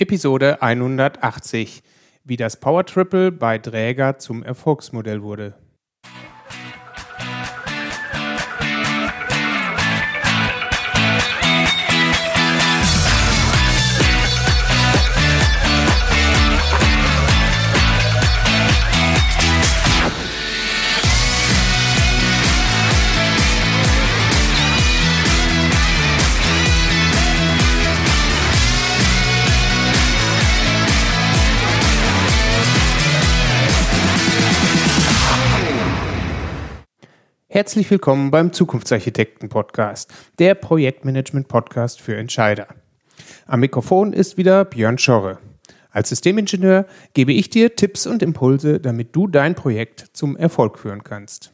Episode 180, wie das Power Triple bei Dräger zum Erfolgsmodell wurde. Herzlich willkommen beim Zukunftsarchitekten Podcast, der Projektmanagement Podcast für Entscheider. Am Mikrofon ist wieder Björn Schorre. Als Systemingenieur gebe ich dir Tipps und Impulse, damit du dein Projekt zum Erfolg führen kannst.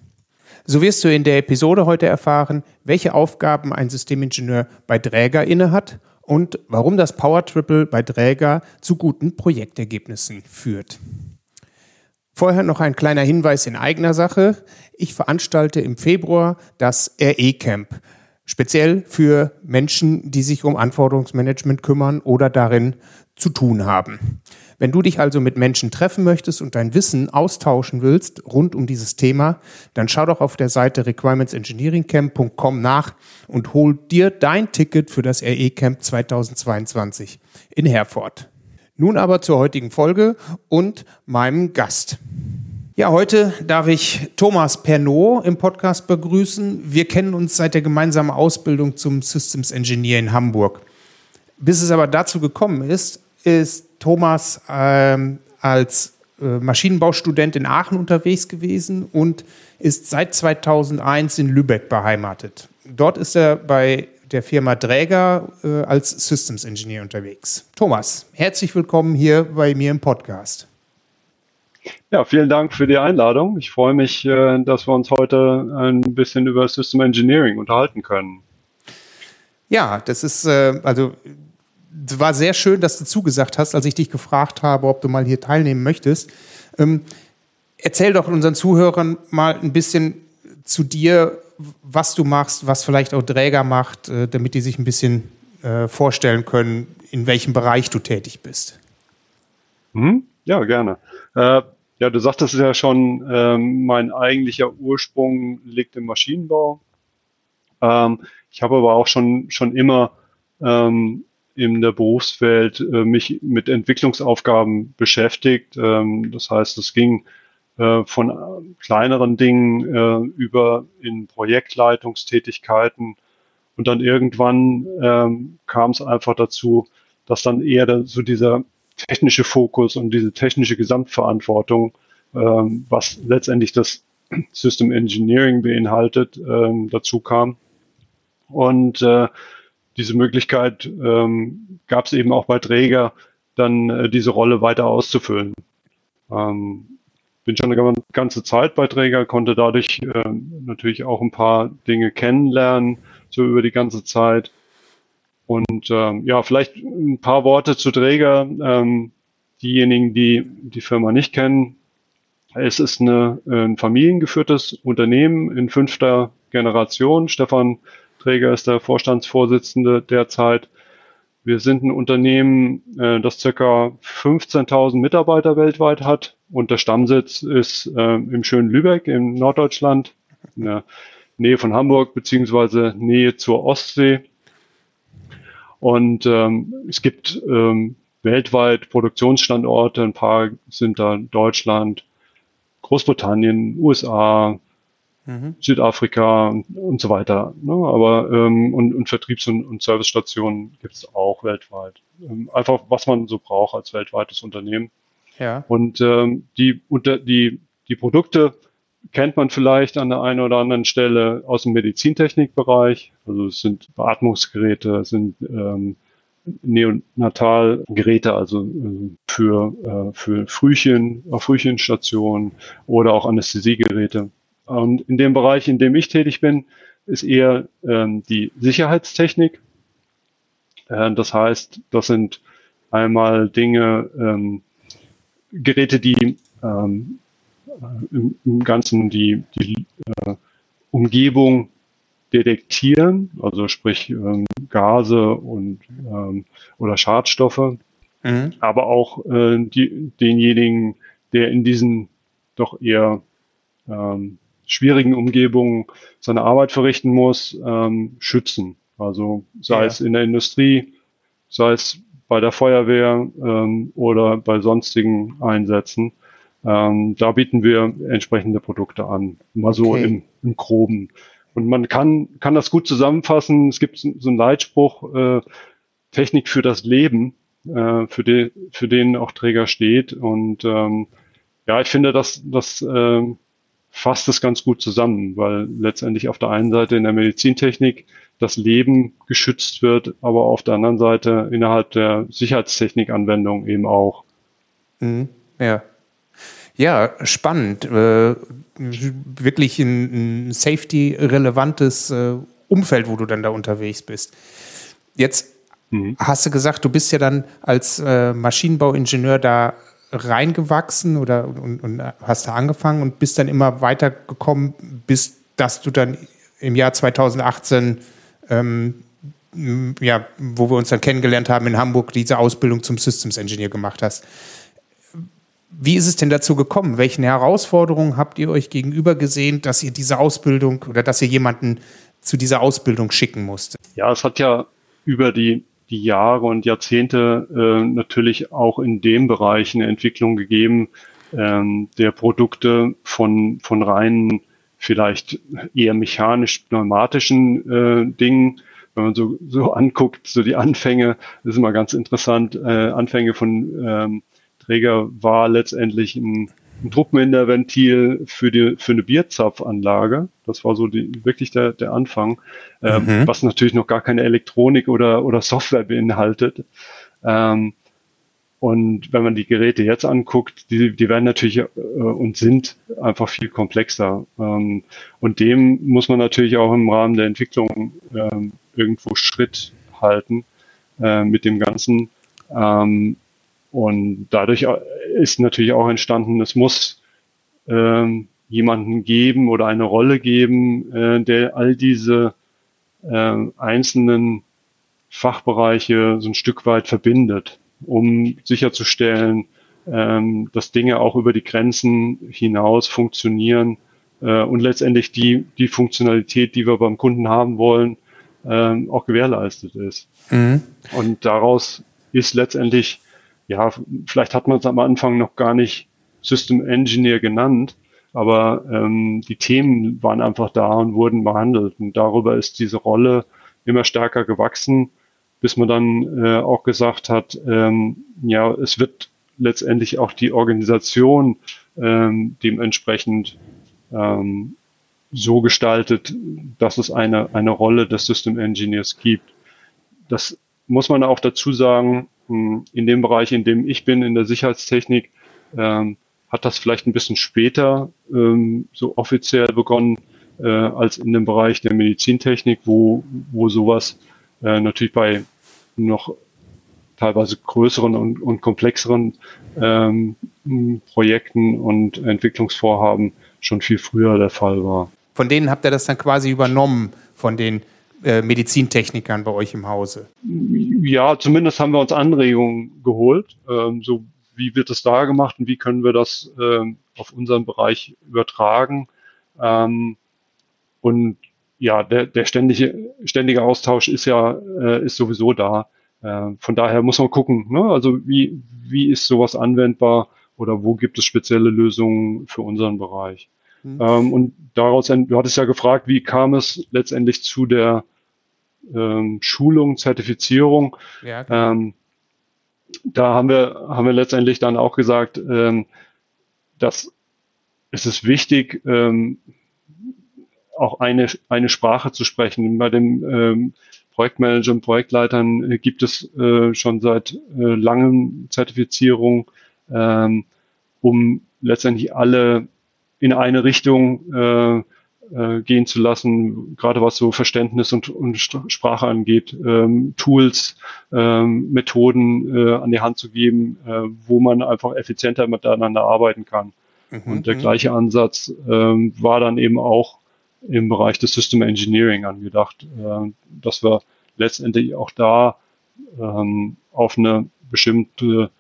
So wirst du in der Episode heute erfahren, welche Aufgaben ein Systemingenieur bei Dräger innehat und warum das Power Triple bei Dräger zu guten Projektergebnissen führt. Vorher noch ein kleiner Hinweis in eigener Sache. Ich veranstalte im Februar das RE-Camp, speziell für Menschen, die sich um Anforderungsmanagement kümmern oder darin zu tun haben. Wenn du dich also mit Menschen treffen möchtest und dein Wissen austauschen willst rund um dieses Thema, dann schau doch auf der Seite requirementsengineeringcamp.com nach und hol dir dein Ticket für das RE-Camp 2022 in Herford. Nun aber zur heutigen Folge und meinem Gast. Ja, heute darf ich Thomas Pernot im Podcast begrüßen. Wir kennen uns seit der gemeinsamen Ausbildung zum Systems Engineer in Hamburg. Bis es aber dazu gekommen ist, ist Thomas ähm, als äh, Maschinenbaustudent in Aachen unterwegs gewesen und ist seit 2001 in Lübeck beheimatet. Dort ist er bei der Firma Dräger äh, als Systems Engineer unterwegs. Thomas, herzlich willkommen hier bei mir im Podcast. Ja, vielen Dank für die Einladung. Ich freue mich, äh, dass wir uns heute ein bisschen über System Engineering unterhalten können. Ja, das ist äh, also war sehr schön, dass du zugesagt hast, als ich dich gefragt habe, ob du mal hier teilnehmen möchtest. Ähm, erzähl doch unseren Zuhörern mal ein bisschen zu dir, was du machst, was vielleicht auch Träger macht, äh, damit die sich ein bisschen äh, vorstellen können, in welchem Bereich du tätig bist. Mhm. Ja, gerne. Äh, ja, du sagtest ja schon, ähm, mein eigentlicher Ursprung liegt im Maschinenbau. Ähm, ich habe aber auch schon, schon immer ähm, in der Berufswelt äh, mich mit Entwicklungsaufgaben beschäftigt. Ähm, das heißt, es ging äh, von äh, kleineren Dingen äh, über in Projektleitungstätigkeiten. Und dann irgendwann ähm, kam es einfach dazu, dass dann eher so dieser technische Fokus und diese technische Gesamtverantwortung, ähm, was letztendlich das System Engineering beinhaltet, ähm, dazu kam. Und äh, diese Möglichkeit ähm, gab es eben auch bei Träger, dann äh, diese Rolle weiter auszufüllen. Ähm, bin schon eine ganze Zeit bei Träger, konnte dadurch äh, natürlich auch ein paar Dinge kennenlernen, so über die ganze Zeit. Und ähm, ja, vielleicht ein paar Worte zu Träger. Ähm, diejenigen, die die Firma nicht kennen, es ist eine, ein familiengeführtes Unternehmen in fünfter Generation. Stefan Träger ist der Vorstandsvorsitzende derzeit. Wir sind ein Unternehmen, äh, das circa 15.000 Mitarbeiter weltweit hat und der Stammsitz ist äh, im schönen Lübeck in Norddeutschland, in der Nähe von Hamburg beziehungsweise Nähe zur Ostsee. Und ähm, es gibt ähm, weltweit Produktionsstandorte, ein paar sind da Deutschland, Großbritannien, USA, mhm. Südafrika und, und, so weiter. Ne? Aber ähm, und, und Vertriebs- und, und Servicestationen gibt es auch weltweit. Ähm, einfach, was man so braucht als weltweites Unternehmen. Ja. Und ähm, die, unter, die, die Produkte kennt man vielleicht an der einen oder anderen Stelle aus dem Medizintechnikbereich. Also es sind Beatmungsgeräte, es sind ähm, Neonatalgeräte, also äh, für, äh, für Frühchen, auf Frühchenstationen oder auch Anästhesiegeräte. Und in dem Bereich, in dem ich tätig bin, ist eher ähm, die Sicherheitstechnik. Äh, das heißt, das sind einmal Dinge, ähm, Geräte, die ähm, im, im, Ganzen die, die äh, Umgebung detektieren, also sprich ähm, Gase und ähm, oder Schadstoffe mhm. aber auch äh, die, denjenigen, der in diesen doch eher ähm, schwierigen Umgebungen seine Arbeit verrichten muss, ähm, schützen. Also sei ja. es in der Industrie, sei es bei der Feuerwehr ähm, oder bei sonstigen Einsätzen. Ähm, da bieten wir entsprechende Produkte an, mal so im, im Groben. Und man kann, kann das gut zusammenfassen. Es gibt so einen Leitspruch, äh, Technik für das Leben, äh, für, den, für den auch Träger steht. Und ähm, ja, ich finde, das, das äh, fasst es ganz gut zusammen, weil letztendlich auf der einen Seite in der Medizintechnik das Leben geschützt wird, aber auf der anderen Seite innerhalb der Sicherheitstechnikanwendung eben auch. Mhm, ja. Ja, spannend. Äh, wirklich ein, ein safety-relevantes äh, Umfeld, wo du dann da unterwegs bist. Jetzt mhm. hast du gesagt, du bist ja dann als äh, Maschinenbauingenieur da reingewachsen oder und, und, hast da angefangen und bist dann immer weitergekommen, bis dass du dann im Jahr 2018 ähm, ja, wo wir uns dann kennengelernt haben in Hamburg, diese Ausbildung zum Systems Engineer gemacht hast. Wie ist es denn dazu gekommen? Welchen Herausforderungen habt ihr euch gegenüber gesehen, dass ihr diese Ausbildung oder dass ihr jemanden zu dieser Ausbildung schicken musstet? Ja, es hat ja über die, die Jahre und Jahrzehnte äh, natürlich auch in dem Bereich eine Entwicklung gegeben, ähm, der Produkte von, von reinen, vielleicht eher mechanisch-pneumatischen äh, Dingen. Wenn man so, so anguckt, so die Anfänge, das ist immer ganz interessant, äh, Anfänge von ähm, Träger war letztendlich ein, ein Druckminderventil für die für eine Bierzapfanlage. Das war so die, wirklich der, der Anfang, ähm, mhm. was natürlich noch gar keine Elektronik oder oder Software beinhaltet. Ähm, und wenn man die Geräte jetzt anguckt, die, die werden natürlich äh, und sind einfach viel komplexer. Ähm, und dem muss man natürlich auch im Rahmen der Entwicklung ähm, irgendwo Schritt halten äh, mit dem Ganzen. Ähm, und dadurch ist natürlich auch entstanden, es muss ähm, jemanden geben oder eine Rolle geben, äh, der all diese äh, einzelnen Fachbereiche so ein Stück weit verbindet, um sicherzustellen, ähm, dass Dinge auch über die Grenzen hinaus funktionieren äh, und letztendlich die, die Funktionalität, die wir beim Kunden haben wollen, ähm, auch gewährleistet ist. Mhm. Und daraus ist letztendlich ja, vielleicht hat man es am Anfang noch gar nicht System Engineer genannt, aber ähm, die Themen waren einfach da und wurden behandelt. Und darüber ist diese Rolle immer stärker gewachsen, bis man dann äh, auch gesagt hat, ähm, ja, es wird letztendlich auch die Organisation ähm, dementsprechend ähm, so gestaltet, dass es eine, eine Rolle des System Engineers gibt. Das muss man auch dazu sagen, in dem Bereich, in dem ich bin, in der Sicherheitstechnik, ähm, hat das vielleicht ein bisschen später ähm, so offiziell begonnen äh, als in dem Bereich der Medizintechnik, wo, wo sowas äh, natürlich bei noch teilweise größeren und, und komplexeren ähm, Projekten und Entwicklungsvorhaben schon viel früher der Fall war. Von denen habt ihr das dann quasi übernommen, von den äh, Medizintechnikern bei euch im Hause? Ja, zumindest haben wir uns Anregungen geholt. Ähm, so wie wird es da gemacht und wie können wir das ähm, auf unseren Bereich übertragen? Ähm, und ja, der, der ständige, ständige Austausch ist ja äh, ist sowieso da. Äh, von daher muss man gucken, ne? also wie, wie ist sowas anwendbar oder wo gibt es spezielle Lösungen für unseren Bereich? Mhm. Ähm, und daraus, du hattest ja gefragt, wie kam es letztendlich zu der ähm, Schulung, Zertifizierung. Ja, ähm, da haben wir, haben wir letztendlich dann auch gesagt, ähm, dass es ist wichtig, ähm, auch eine, eine Sprache zu sprechen. Bei den ähm, Projektmanagern, Projektleitern äh, gibt es äh, schon seit äh, langem Zertifizierung, ähm, um letztendlich alle in eine Richtung äh, äh, gehen zu lassen, gerade was so Verständnis und, und Sprache angeht, ähm, Tools, ähm, Methoden äh, an die Hand zu geben, äh, wo man einfach effizienter miteinander arbeiten kann. Mhm, und der mhm. gleiche Ansatz ähm, war dann eben auch im Bereich des System Engineering angedacht, äh, dass wir letztendlich auch da ähm, auf eine bestimmte,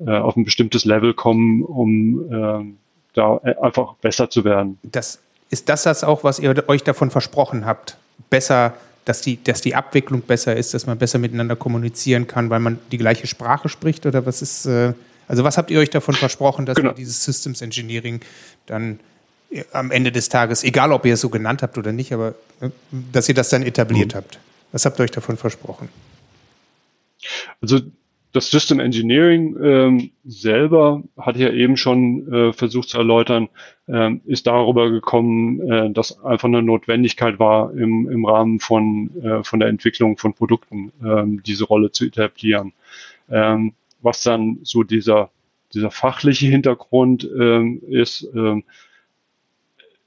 äh, auf ein bestimmtes Level kommen, um äh, da einfach besser zu werden. Das ist das das auch, was ihr euch davon versprochen habt? Besser, dass die, dass die Abwicklung besser ist, dass man besser miteinander kommunizieren kann, weil man die gleiche Sprache spricht? Oder was ist, äh, also was habt ihr euch davon versprochen, dass genau. dieses Systems Engineering dann äh, am Ende des Tages, egal ob ihr es so genannt habt oder nicht, aber äh, dass ihr das dann etabliert mhm. habt? Was habt ihr euch davon versprochen? Also das System Engineering ähm, selber, hatte ich ja eben schon äh, versucht zu erläutern, ähm, ist darüber gekommen, äh, dass einfach eine Notwendigkeit war, im, im Rahmen von, äh, von der Entwicklung von Produkten ähm, diese Rolle zu etablieren. Ähm, was dann so dieser, dieser fachliche Hintergrund ähm, ist, ähm,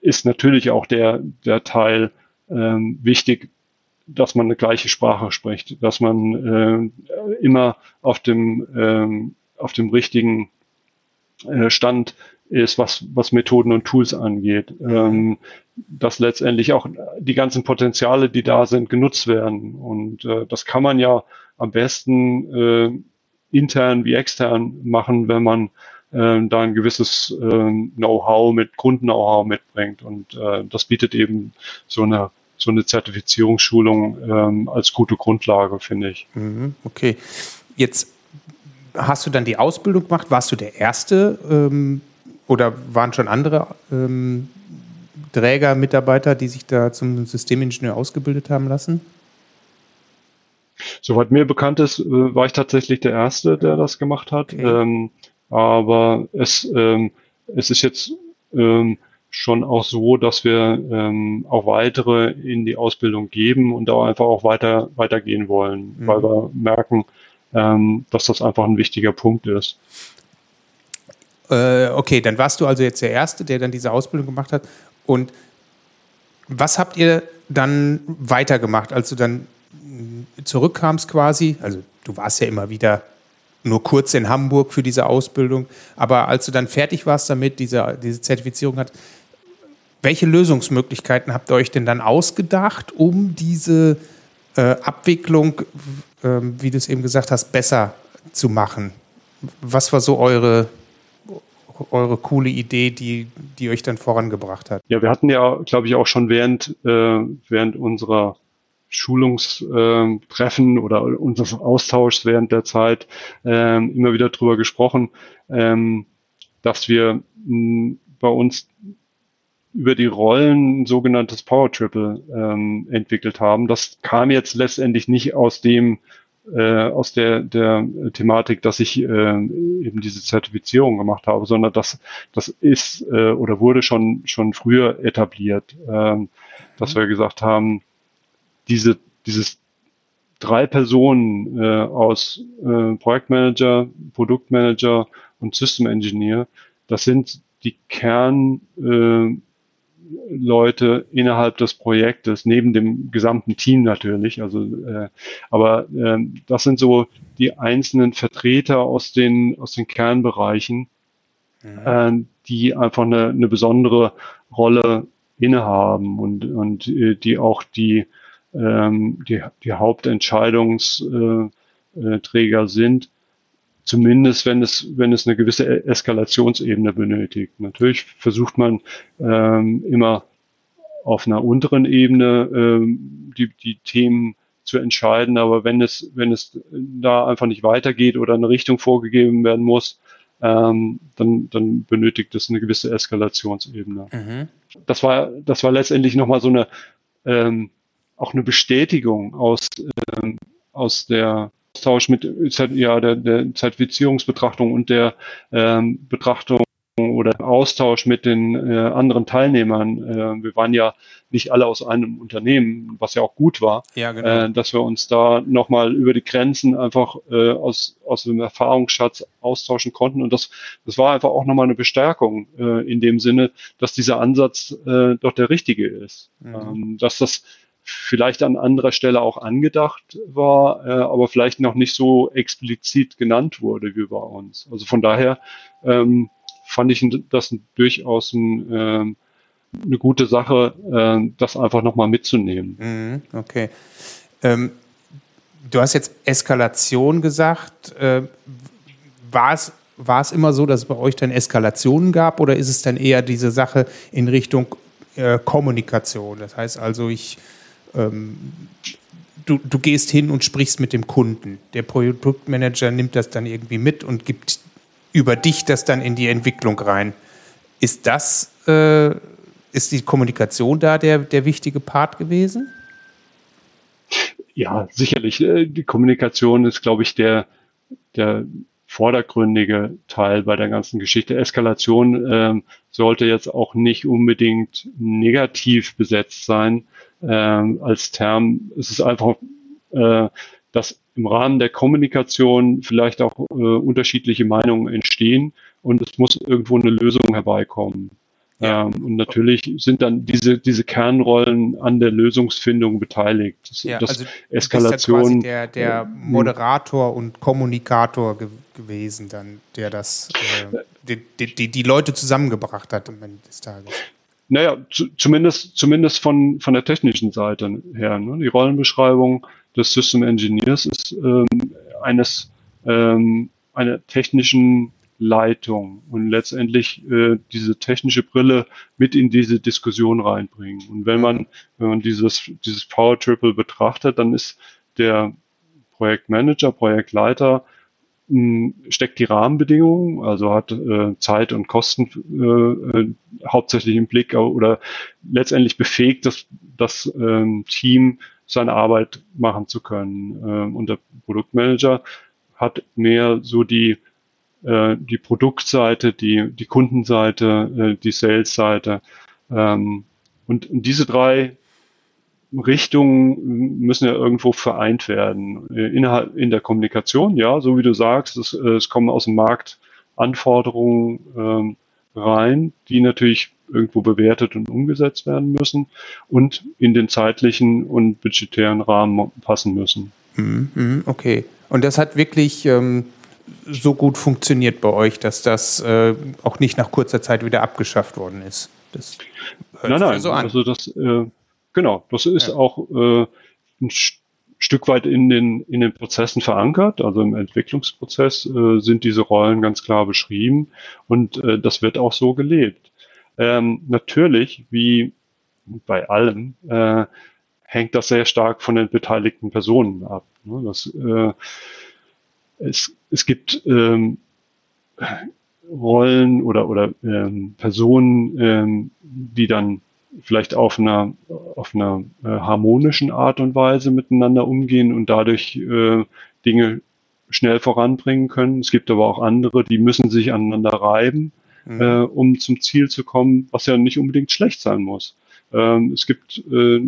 ist natürlich auch der, der Teil ähm, wichtig, dass man eine gleiche Sprache spricht, dass man äh, immer auf dem, ähm, auf dem richtigen äh, Stand ist, was, was Methoden und Tools angeht, ähm, dass letztendlich auch die ganzen Potenziale, die da sind, genutzt werden. Und äh, das kann man ja am besten äh, intern wie extern machen, wenn man äh, da ein gewisses äh, Know-how mit Kunden-Know-how mitbringt. Und äh, das bietet eben so eine so eine Zertifizierungsschulung ähm, als gute Grundlage, finde ich. Mhm, okay. Jetzt hast du dann die Ausbildung gemacht. Warst du der Erste ähm, oder waren schon andere ähm, Träger, Mitarbeiter, die sich da zum Systemingenieur ausgebildet haben lassen? Soweit mir bekannt ist, äh, war ich tatsächlich der Erste, der das gemacht hat. Okay. Ähm, aber es, ähm, es ist jetzt ähm, schon auch so, dass wir ähm, auch weitere in die Ausbildung geben und da einfach auch weiter weitergehen wollen, mhm. weil wir merken, ähm, dass das einfach ein wichtiger Punkt ist. Äh, okay, dann warst du also jetzt der Erste, der dann diese Ausbildung gemacht hat. Und was habt ihr dann weitergemacht, als du dann zurückkamst quasi? Also du warst ja immer wieder nur kurz in Hamburg für diese Ausbildung, aber als du dann fertig warst damit, diese, diese Zertifizierung hat, welche Lösungsmöglichkeiten habt ihr euch denn dann ausgedacht, um diese äh, Abwicklung, äh, wie du es eben gesagt hast, besser zu machen? Was war so eure, eure coole Idee, die, die euch dann vorangebracht hat? Ja, wir hatten ja, glaube ich, auch schon während, äh, während unserer Schulungstreffen oder unseres Austauschs während der Zeit ähm, immer wieder drüber gesprochen, ähm, dass wir bei uns über die Rollen ein sogenanntes Power Triple ähm, entwickelt haben. Das kam jetzt letztendlich nicht aus dem äh, aus der, der Thematik, dass ich äh, eben diese Zertifizierung gemacht habe, sondern das, das ist äh, oder wurde schon, schon früher etabliert, äh, dass mhm. wir gesagt haben, diese, dieses drei Personen äh, aus äh, Projektmanager, Produktmanager und System Engineer, das sind die Kern äh, Leute innerhalb des Projektes, neben dem gesamten Team natürlich. Also, äh, aber äh, das sind so die einzelnen Vertreter aus den aus den Kernbereichen, mhm. äh, die einfach eine, eine besondere Rolle innehaben und und äh, die auch die ähm, die, die Hauptentscheidungsträger äh, äh, sind Zumindest wenn es, wenn es eine gewisse Eskalationsebene benötigt. Natürlich versucht man ähm, immer auf einer unteren Ebene ähm, die, die Themen zu entscheiden, aber wenn es, wenn es da einfach nicht weitergeht oder eine Richtung vorgegeben werden muss, ähm, dann, dann benötigt es eine gewisse Eskalationsebene. Mhm. Das war, das war letztendlich nochmal so eine, ähm, auch eine Bestätigung aus, ähm, aus der Austausch mit ja, der, der Zertifizierungsbetrachtung und der ähm, Betrachtung oder Austausch mit den äh, anderen Teilnehmern. Äh, wir waren ja nicht alle aus einem Unternehmen, was ja auch gut war, ja, genau. äh, dass wir uns da nochmal über die Grenzen einfach äh, aus, aus dem Erfahrungsschatz austauschen konnten. Und das, das war einfach auch nochmal eine Bestärkung äh, in dem Sinne, dass dieser Ansatz äh, doch der richtige ist. Mhm. Ähm, dass das vielleicht an anderer Stelle auch angedacht war, äh, aber vielleicht noch nicht so explizit genannt wurde wie bei uns. Also von daher ähm, fand ich das durchaus ein, ähm, eine gute Sache, äh, das einfach nochmal mitzunehmen. Mhm, okay. Ähm, du hast jetzt Eskalation gesagt. Äh, war es war es immer so, dass es bei euch dann Eskalationen gab oder ist es dann eher diese Sache in Richtung äh, Kommunikation? Das heißt also, ich, ähm, du, du gehst hin und sprichst mit dem Kunden. Der Produktmanager nimmt das dann irgendwie mit und gibt über dich das dann in die Entwicklung rein. Ist das, äh, ist die Kommunikation da der, der wichtige Part gewesen? Ja, sicherlich. Äh, die Kommunikation ist, glaube ich, der, der vordergründige Teil bei der ganzen Geschichte. Eskalation ähm, sollte jetzt auch nicht unbedingt negativ besetzt sein als Term. Es ist einfach, äh, dass im Rahmen der Kommunikation vielleicht auch äh, unterschiedliche Meinungen entstehen und es muss irgendwo eine Lösung herbeikommen. Ja. Ähm, und natürlich sind dann diese, diese Kernrollen an der Lösungsfindung beteiligt. Das, ja, das also Eskalation. Ist ja der, der Moderator und Kommunikator ge gewesen, dann, der das, äh, die, die, die Leute zusammengebracht hat am Ende des Tages. Naja, zu, zumindest, zumindest von, von der technischen Seite her. Ne? Die Rollenbeschreibung des System Engineers ist ähm, eines ähm, einer technischen Leitung und letztendlich äh, diese technische Brille mit in diese Diskussion reinbringen. Und wenn man, wenn man dieses, dieses Power Triple betrachtet, dann ist der Projektmanager, Projektleiter, steckt die Rahmenbedingungen, also hat äh, Zeit und Kosten äh, äh, hauptsächlich im Blick oder letztendlich befähigt das, das äh, Team, seine Arbeit machen zu können. Äh, und der Produktmanager hat mehr so die äh, die Produktseite, die, die Kundenseite, äh, die Sales-Seite. Ähm, und diese drei Richtungen müssen ja irgendwo vereint werden. Innerhalb, in der Kommunikation, ja, so wie du sagst, es, es kommen aus dem Markt Anforderungen ähm, rein, die natürlich irgendwo bewertet und umgesetzt werden müssen und in den zeitlichen und budgetären Rahmen passen müssen. Mhm, mhm, okay. Und das hat wirklich ähm, so gut funktioniert bei euch, dass das äh, auch nicht nach kurzer Zeit wieder abgeschafft worden ist. Das hört nein, nein, so an. Also das, äh, genau, das ist ja. auch äh, ein Stück weit in den, in den Prozessen verankert. Also im Entwicklungsprozess äh, sind diese Rollen ganz klar beschrieben und äh, das wird auch so gelebt. Ähm, natürlich, wie bei allem, äh, hängt das sehr stark von den beteiligten Personen ab. Ne? Das äh, es, es gibt ähm, Rollen oder, oder ähm, Personen, ähm, die dann vielleicht auf einer, auf einer äh, harmonischen Art und Weise miteinander umgehen und dadurch äh, Dinge schnell voranbringen können. Es gibt aber auch andere, die müssen sich aneinander reiben, mhm. äh, um zum Ziel zu kommen, was ja nicht unbedingt schlecht sein muss. Ähm, es gibt äh,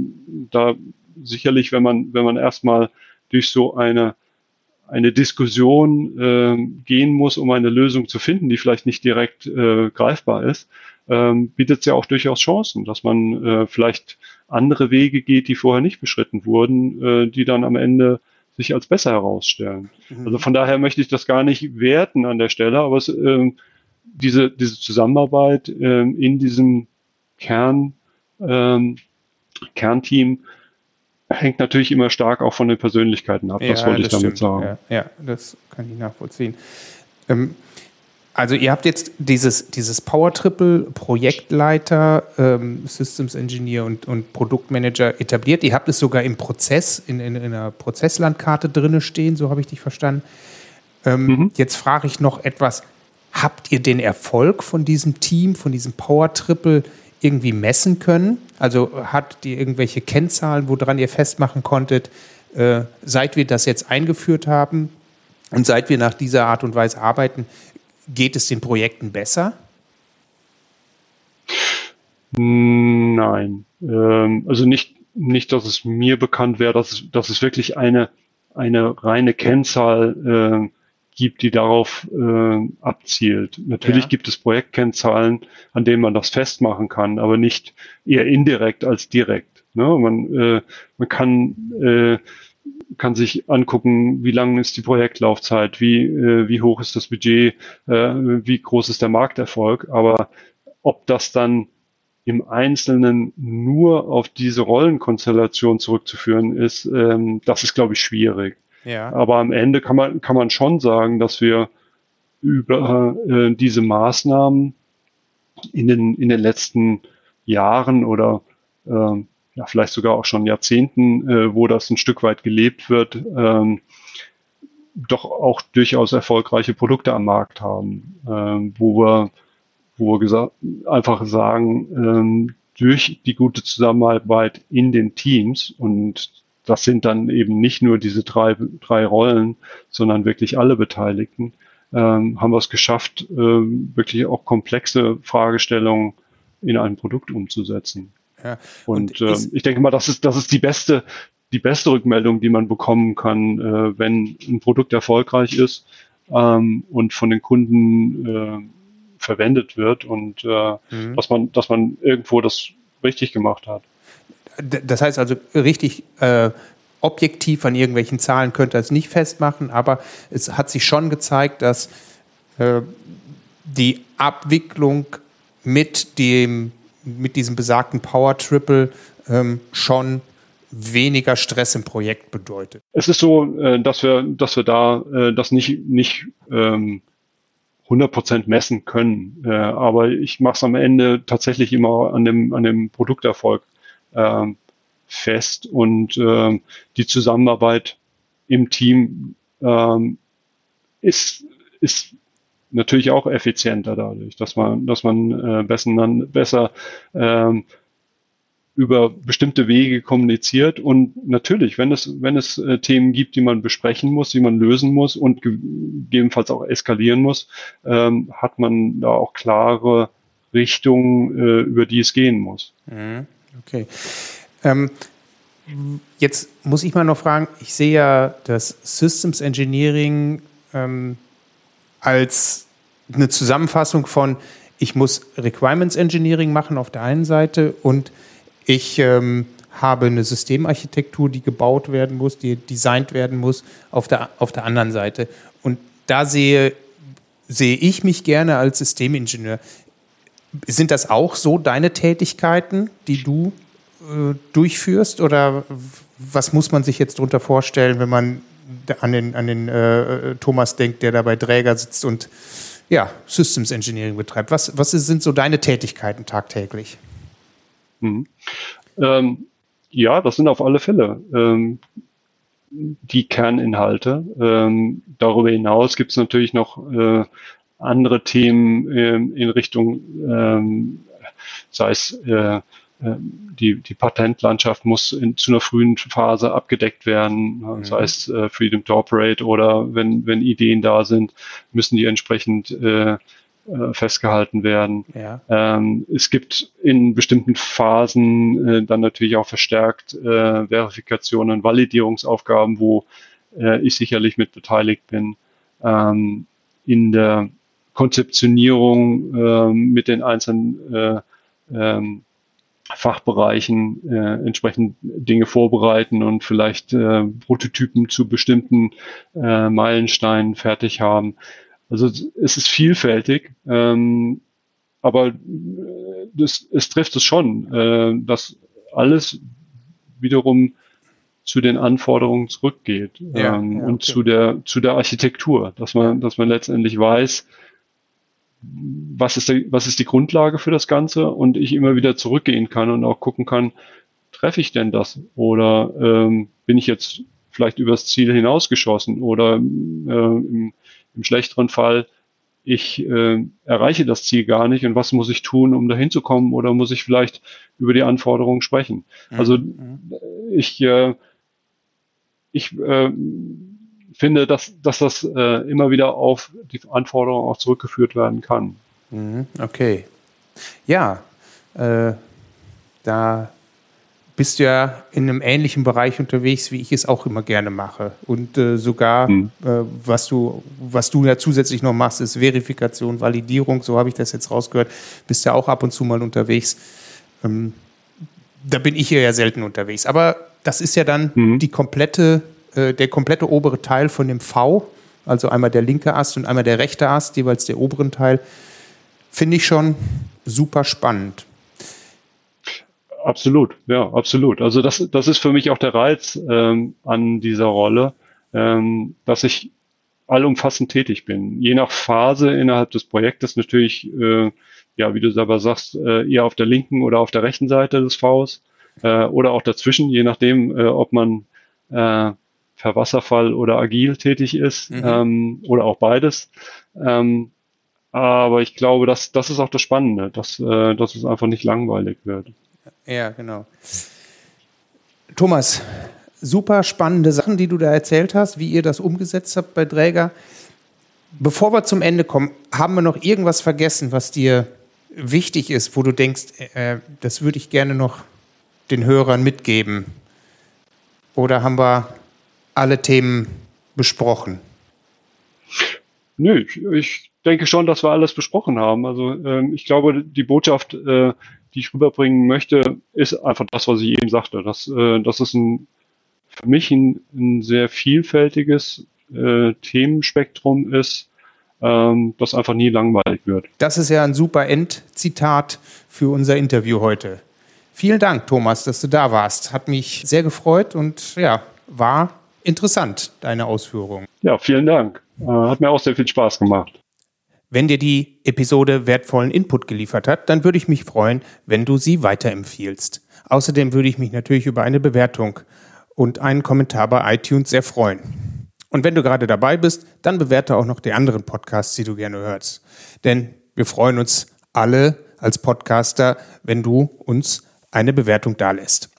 da sicherlich, wenn man, wenn man erstmal durch so eine eine Diskussion äh, gehen muss, um eine Lösung zu finden, die vielleicht nicht direkt äh, greifbar ist, ähm, bietet es ja auch durchaus Chancen, dass man äh, vielleicht andere Wege geht, die vorher nicht beschritten wurden, äh, die dann am Ende sich als besser herausstellen. Mhm. Also von daher möchte ich das gar nicht werten an der Stelle, aber es, äh, diese, diese Zusammenarbeit äh, in diesem Kern, äh, Kernteam hängt natürlich immer stark auch von den Persönlichkeiten ab. Ja, das wollte ich das damit stimmt. sagen. Ja, ja, das kann ich nachvollziehen. Ähm, also ihr habt jetzt dieses, dieses Power Triple Projektleiter, ähm, Systems Engineer und, und Produktmanager etabliert. Ihr habt es sogar im Prozess, in, in, in einer Prozesslandkarte drinne stehen, so habe ich dich verstanden. Ähm, mhm. Jetzt frage ich noch etwas. Habt ihr den Erfolg von diesem Team, von diesem Power Triple irgendwie messen können? Also hat die irgendwelche Kennzahlen, woran ihr festmachen konntet, äh, seit wir das jetzt eingeführt haben und seit wir nach dieser Art und Weise arbeiten, geht es den Projekten besser? Nein, ähm, also nicht, nicht, dass es mir bekannt wäre, dass, dass es wirklich eine, eine reine Kennzahl äh, gibt, die darauf äh, abzielt. Natürlich ja. gibt es Projektkennzahlen, an denen man das festmachen kann, aber nicht eher indirekt als direkt. Ne? Man, äh, man kann, äh, kann sich angucken, wie lang ist die Projektlaufzeit, wie, äh, wie hoch ist das Budget, äh, wie groß ist der Markterfolg, aber ob das dann im Einzelnen nur auf diese Rollenkonstellation zurückzuführen ist, ähm, das ist, glaube ich, schwierig. Ja. Aber am Ende kann man, kann man schon sagen, dass wir über äh, diese Maßnahmen in den, in den letzten Jahren oder äh, ja, vielleicht sogar auch schon Jahrzehnten, äh, wo das ein Stück weit gelebt wird, ähm, doch auch durchaus erfolgreiche Produkte am Markt haben, ähm, wo wir, wo wir einfach sagen, ähm, durch die gute Zusammenarbeit in den Teams und das sind dann eben nicht nur diese drei, drei Rollen, sondern wirklich alle Beteiligten, ähm, haben wir es geschafft, ähm, wirklich auch komplexe Fragestellungen in ein Produkt umzusetzen. Ja. Und, und äh, ich denke mal, das ist, das ist die beste, die beste Rückmeldung, die man bekommen kann, äh, wenn ein Produkt erfolgreich ist ähm, und von den Kunden äh, verwendet wird und äh, mhm. dass man, dass man irgendwo das richtig gemacht hat. Das heißt also richtig äh, objektiv an irgendwelchen Zahlen könnte es nicht festmachen, aber es hat sich schon gezeigt, dass äh, die Abwicklung mit dem mit diesem besagten Power Triple ähm, schon weniger Stress im Projekt bedeutet. Es ist so, äh, dass wir, dass wir da äh, das nicht, nicht ähm, 100% messen können. Äh, aber ich mache es am Ende tatsächlich immer an dem, an dem Produkterfolg äh, fest und äh, die Zusammenarbeit im Team äh, ist, ist natürlich auch effizienter dadurch, dass man, dass man äh, besser, besser äh, über bestimmte Wege kommuniziert und natürlich, wenn es, wenn es äh, Themen gibt, die man besprechen muss, die man lösen muss und gegebenenfalls auch eskalieren muss, ähm, hat man da auch klare Richtungen, äh, über die es gehen muss. Mhm. Okay. Ähm, jetzt muss ich mal noch fragen, ich sehe ja das Systems Engineering ähm, als eine Zusammenfassung von, ich muss Requirements Engineering machen auf der einen Seite und ich ähm, habe eine Systemarchitektur, die gebaut werden muss, die designt werden muss, auf der, auf der anderen Seite. Und da sehe, sehe ich mich gerne als Systemingenieur. Sind das auch so deine Tätigkeiten, die du äh, durchführst? Oder was muss man sich jetzt darunter vorstellen, wenn man an den, an den äh, Thomas denkt, der da bei Träger sitzt und ja, Systems Engineering betreibt? Was, was sind so deine Tätigkeiten tagtäglich? Mhm. Ähm, ja, das sind auf alle Fälle ähm, die Kerninhalte. Ähm, darüber hinaus gibt es natürlich noch äh, andere Themen ähm, in Richtung, ähm, sei es äh, die, die Patentlandschaft muss in, zu einer frühen Phase abgedeckt werden, mhm. sei es äh, Freedom to Operate oder wenn, wenn Ideen da sind, müssen die entsprechend äh, äh, festgehalten werden. Ja. Ähm, es gibt in bestimmten Phasen äh, dann natürlich auch verstärkt äh, Verifikationen, Validierungsaufgaben, wo äh, ich sicherlich mit beteiligt bin. Ähm, in der Konzeptionierung äh, mit den einzelnen äh, ähm, Fachbereichen äh, entsprechend Dinge vorbereiten und vielleicht äh, Prototypen zu bestimmten äh, Meilensteinen fertig haben. Also es ist vielfältig, ähm, aber das, es trifft es schon, äh, dass alles wiederum zu den Anforderungen zurückgeht ja, ähm, ja, okay. und zu der zu der Architektur, dass man dass man letztendlich weiß, was ist der, was ist die Grundlage für das Ganze? Und ich immer wieder zurückgehen kann und auch gucken kann, treffe ich denn das? Oder ähm, bin ich jetzt vielleicht übers Ziel hinausgeschossen? Oder äh, im, im schlechteren Fall, ich äh, erreiche das Ziel gar nicht. Und was muss ich tun, um dahin zu kommen? Oder muss ich vielleicht über die Anforderungen sprechen? Mhm. Also ich, äh, ich äh, finde, dass, dass das äh, immer wieder auf die Anforderungen auch zurückgeführt werden kann. Mhm. Okay. Ja, äh, da bist du ja in einem ähnlichen Bereich unterwegs, wie ich es auch immer gerne mache. Und äh, sogar, mhm. äh, was, du, was du ja zusätzlich noch machst, ist Verifikation, Validierung, so habe ich das jetzt rausgehört. Bist ja auch ab und zu mal unterwegs. Ähm, da bin ich ja selten unterwegs. Aber das ist ja dann mhm. die komplette, äh, der komplette obere Teil von dem V, also einmal der linke Ast und einmal der rechte Ast, jeweils der oberen Teil. Finde ich schon super spannend. Absolut, ja, absolut. Also das, das ist für mich auch der Reiz ähm, an dieser Rolle, ähm, dass ich allumfassend tätig bin. Je nach Phase innerhalb des Projektes natürlich, äh, ja, wie du selber sagst, äh, eher auf der linken oder auf der rechten Seite des Vs äh, oder auch dazwischen, je nachdem, äh, ob man äh, per Wasserfall oder agil tätig ist mhm. ähm, oder auch beides. Ähm, aber ich glaube, das, das ist auch das Spannende, dass, äh, dass es einfach nicht langweilig wird. Ja, genau. Thomas, super spannende Sachen, die du da erzählt hast, wie ihr das umgesetzt habt bei Dräger. Bevor wir zum Ende kommen, haben wir noch irgendwas vergessen, was dir wichtig ist, wo du denkst, äh, das würde ich gerne noch den Hörern mitgeben? Oder haben wir alle Themen besprochen? Nö, ich, ich denke schon, dass wir alles besprochen haben. Also ähm, ich glaube, die Botschaft, äh, die ich rüberbringen möchte, ist einfach das, was ich eben sagte. Dass, äh, das ist ein, für mich ein, ein sehr vielfältiges äh, Themenspektrum ist, ähm, das einfach nie langweilig wird. Das ist ja ein super Endzitat für unser Interview heute. Vielen Dank, Thomas, dass du da warst. Hat mich sehr gefreut und ja, war interessant, deine Ausführungen. Ja, vielen Dank. Äh, hat mir auch sehr viel Spaß gemacht. Wenn dir die Episode wertvollen Input geliefert hat, dann würde ich mich freuen, wenn du sie weiterempfiehlst. Außerdem würde ich mich natürlich über eine Bewertung und einen Kommentar bei iTunes sehr freuen. Und wenn du gerade dabei bist, dann bewerte auch noch die anderen Podcasts, die du gerne hörst. Denn wir freuen uns alle als Podcaster, wenn du uns eine Bewertung dalässt.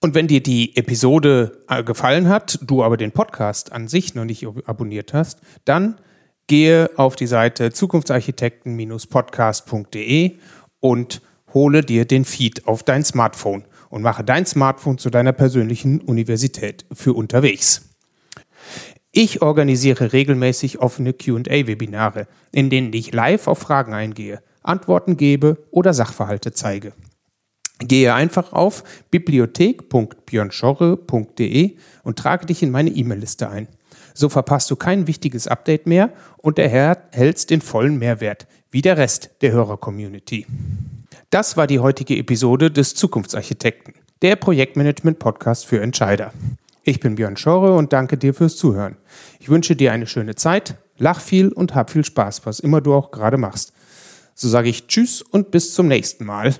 Und wenn dir die Episode äh, gefallen hat, du aber den Podcast an sich noch nicht abonniert hast, dann gehe auf die Seite zukunftsarchitekten-podcast.de und hole dir den Feed auf dein Smartphone und mache dein Smartphone zu deiner persönlichen Universität für unterwegs. Ich organisiere regelmäßig offene QA-Webinare, in denen ich live auf Fragen eingehe, Antworten gebe oder Sachverhalte zeige. Gehe einfach auf bibliothek.björnschorre.de und trage dich in meine E-Mail-Liste ein. So verpasst du kein wichtiges Update mehr und erhältst den vollen Mehrwert, wie der Rest der Hörer-Community. Das war die heutige Episode des Zukunftsarchitekten, der Projektmanagement-Podcast für Entscheider. Ich bin Björn Schorre und danke dir fürs Zuhören. Ich wünsche dir eine schöne Zeit, lach viel und hab viel Spaß, was immer du auch gerade machst. So sage ich Tschüss und bis zum nächsten Mal.